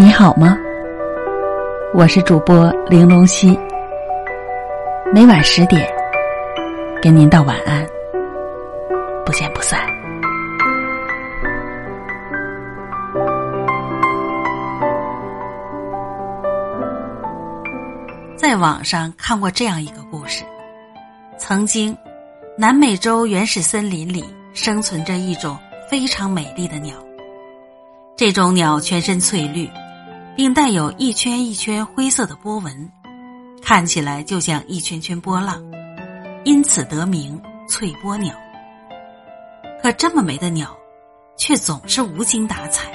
你好吗？我是主播玲珑溪，每晚十点跟您道晚安，不见不散。在网上看过这样一个故事：曾经，南美洲原始森林里生存着一种非常美丽的鸟。这种鸟全身翠绿。并带有一圈一圈灰色的波纹，看起来就像一圈圈波浪，因此得名翠波鸟。可这么美的鸟，却总是无精打采。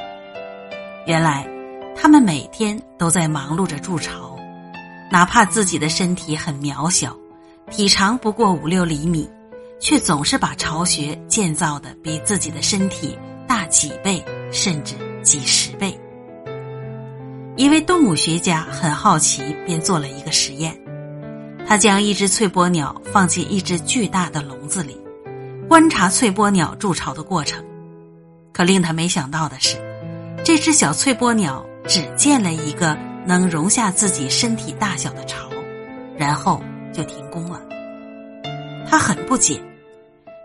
原来，它们每天都在忙碌着筑巢，哪怕自己的身体很渺小，体长不过五六厘米，却总是把巢穴建造的比自己的身体大几倍，甚至几十倍。一位动物学家很好奇，便做了一个实验。他将一只翠波鸟放进一只巨大的笼子里，观察翠波鸟筑巢的过程。可令他没想到的是，这只小翠波鸟只建了一个能容下自己身体大小的巢，然后就停工了。他很不解，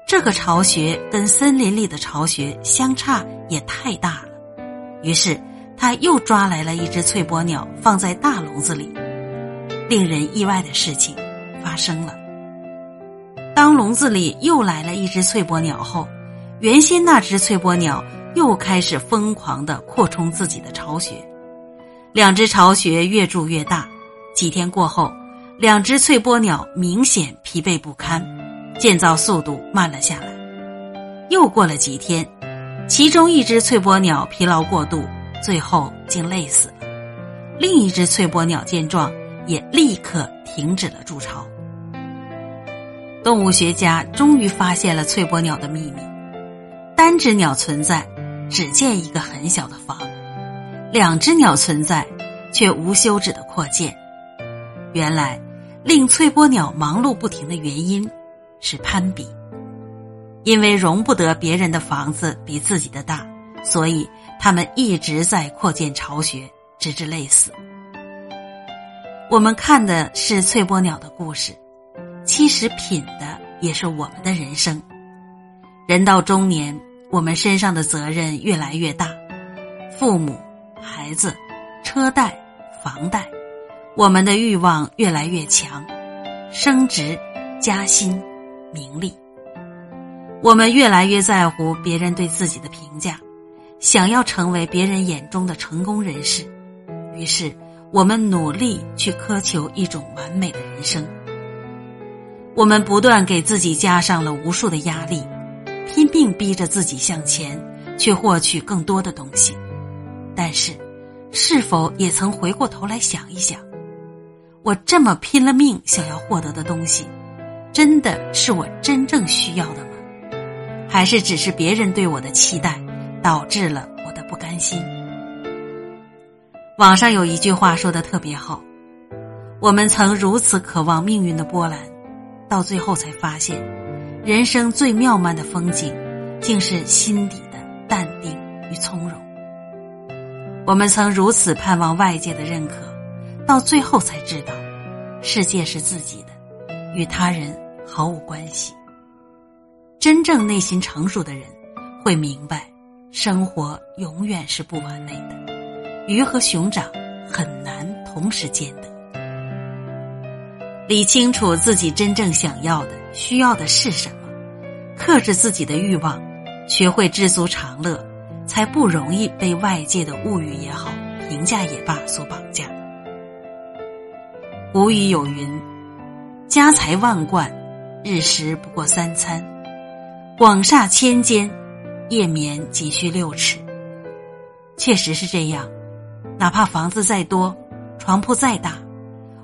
这个巢穴跟森林里的巢穴相差也太大了。于是。他又抓来了一只翠波鸟，放在大笼子里。令人意外的事情发生了。当笼子里又来了一只翠波鸟后，原先那只翠波鸟又开始疯狂的扩充自己的巢穴。两只巢穴越筑越大。几天过后，两只翠波鸟明显疲惫不堪，建造速度慢了下来。又过了几天，其中一只翠波鸟疲劳过度。最后竟累死了。另一只翠波鸟见状，也立刻停止了筑巢。动物学家终于发现了翠波鸟的秘密：单只鸟存在，只建一个很小的房；两只鸟存在，却无休止的扩建。原来，令翠波鸟忙碌不停的原因是攀比，因为容不得别人的房子比自己的大。所以，他们一直在扩建巢穴，直至累死。我们看的是翠波鸟的故事，其实品的也是我们的人生。人到中年，我们身上的责任越来越大，父母、孩子、车贷、房贷，我们的欲望越来越强，升职、加薪、名利，我们越来越在乎别人对自己的评价。想要成为别人眼中的成功人士，于是我们努力去苛求一种完美的人生。我们不断给自己加上了无数的压力，拼命逼着自己向前，去获取更多的东西。但是，是否也曾回过头来想一想，我这么拼了命想要获得的东西，真的是我真正需要的吗？还是只是别人对我的期待？导致了我的不甘心。网上有一句话说的特别好：我们曾如此渴望命运的波澜，到最后才发现，人生最妙曼的风景，竟是心底的淡定与从容。我们曾如此盼望外界的认可，到最后才知道，世界是自己的，与他人毫无关系。真正内心成熟的人，会明白。生活永远是不完美的，鱼和熊掌很难同时兼得。理清楚自己真正想要的、需要的是什么，克制自己的欲望，学会知足常乐，才不容易被外界的物欲也好、评价也罢所绑架。古语有云：“家财万贯，日食不过三餐；广厦千间。”夜眠仅需六尺，确实是这样。哪怕房子再多，床铺再大，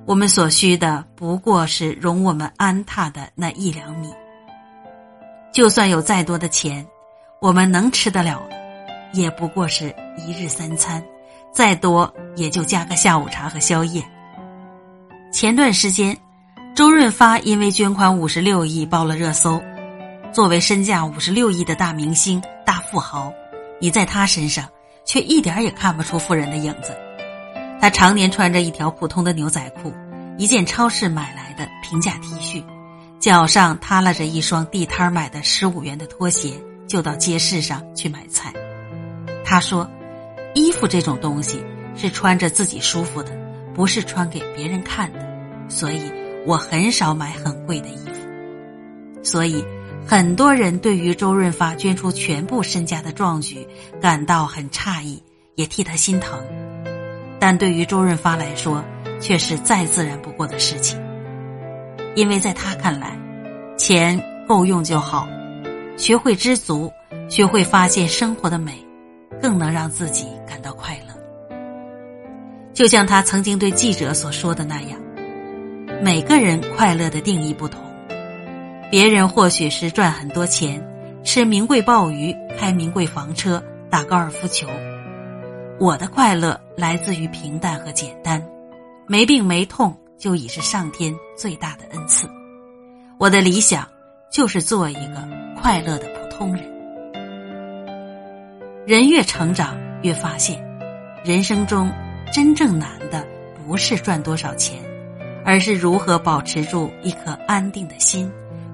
我们所需的不过是容我们安踏的那一两米。就算有再多的钱，我们能吃得了，也不过是一日三餐，再多也就加个下午茶和宵夜。前段时间，周润发因为捐款五十六亿爆了热搜。作为身价五十六亿的大明星、大富豪，你在他身上却一点也看不出富人的影子，他常年穿着一条普通的牛仔裤，一件超市买来的平价 T 恤，脚上踏拉着一双地摊买的十五元的拖鞋，就到街市上去买菜。他说：“衣服这种东西是穿着自己舒服的，不是穿给别人看的，所以我很少买很贵的衣服。”所以，很多人对于周润发捐出全部身家的壮举感到很诧异，也替他心疼。但对于周润发来说，却是再自然不过的事情，因为在他看来，钱够用就好，学会知足，学会发现生活的美，更能让自己感到快乐。就像他曾经对记者所说的那样，每个人快乐的定义不同，别人或许是赚很多钱，吃名贵鲍鱼，开名贵房车，打高尔夫球。我的快乐来自于平淡和简单，没病没痛就已是上天最大的恩赐。我的理想就是做一个快乐的普通人。人越成长，越发现，人生中真正难的不是赚多少钱，而是如何保持住一颗安定的心，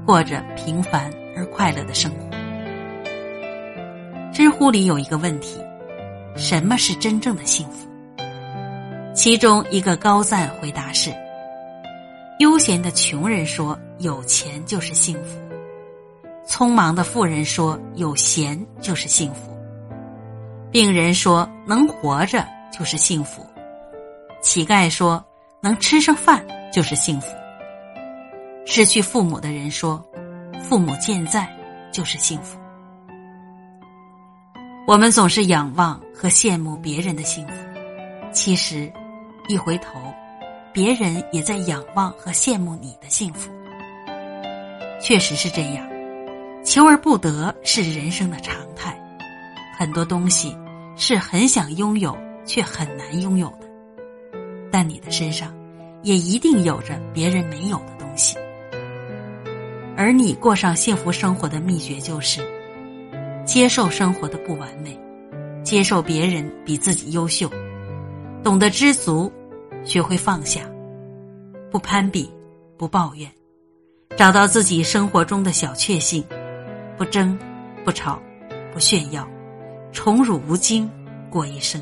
过着平凡而快乐的生活。知乎里有一个问题。什么是真正的幸福？其中一个高赞回答是：悠闲的穷人说有钱就是幸福；匆忙的富人说有闲就是幸福；病人说能活着就是幸福；乞丐说能吃上饭就是幸福；失去父母的人说父母健在就是幸福。我们总是仰望和羡慕别人的幸福，其实，一回头，别人也在仰望和羡慕你的幸福。确实是这样，求而不得是人生的常态。很多东西是很想拥有却很难拥有的，但你的身上也一定有着别人没有的。而你过上幸福生活的秘诀就是。接受生活的不完美，接受别人比自己优秀，懂得知足，学会放下，不攀比，不抱怨，找到自己生活中的小确幸，不争，不吵，不炫耀，宠辱无惊，过一生。